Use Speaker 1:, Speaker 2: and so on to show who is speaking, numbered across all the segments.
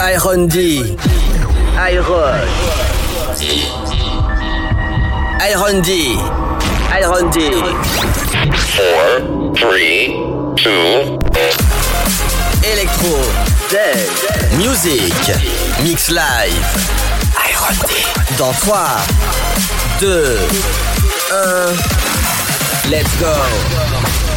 Speaker 1: Iron D. Iron. Iron D. Iron D.
Speaker 2: Four, three, two,
Speaker 1: Electro. Dance. Music. Mix live. Iron D. Dans 3, 2, 1. Let's go.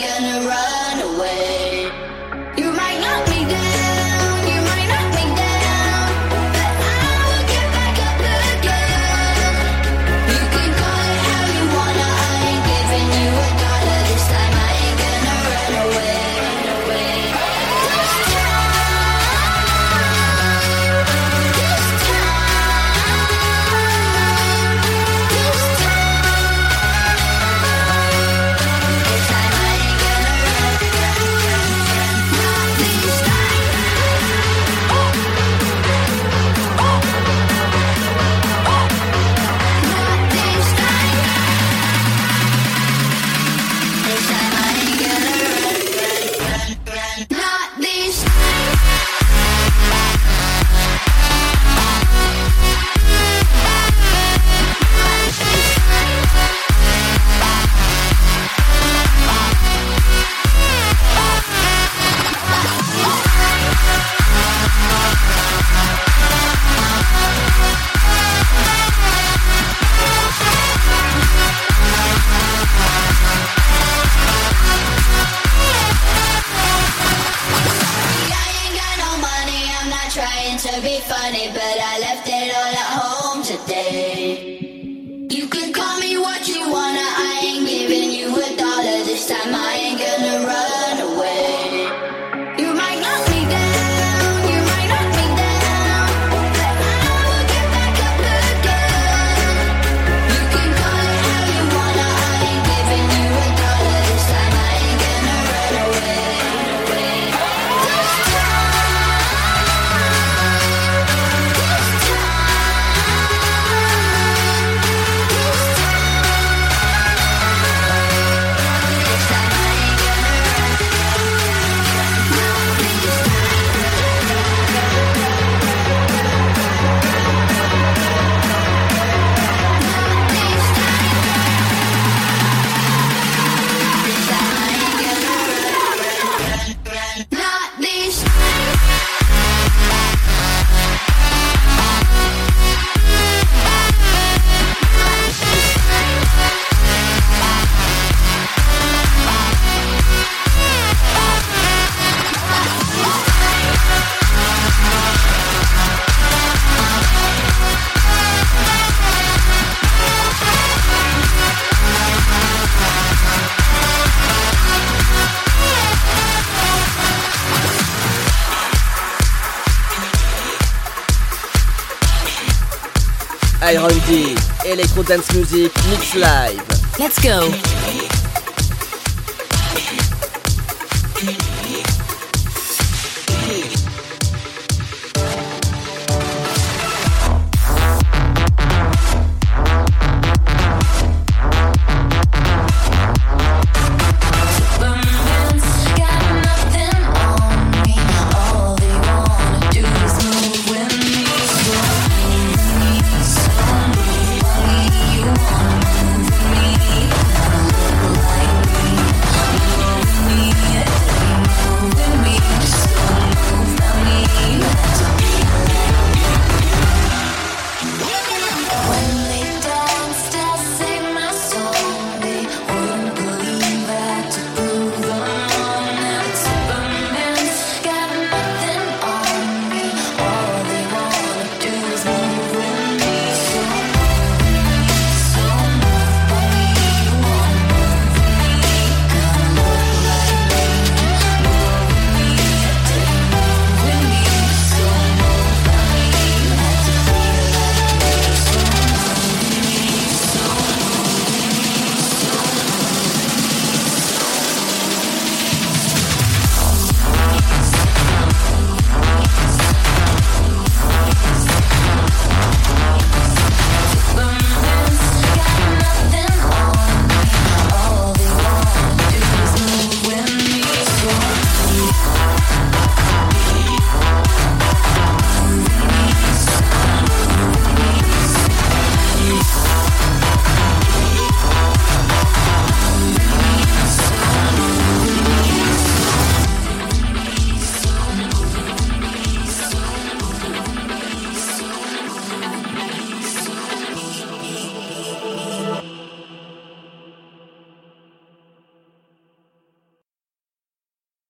Speaker 3: gonna run.
Speaker 1: Iron D, Electro Dance Music, Mix Live.
Speaker 4: Let's go.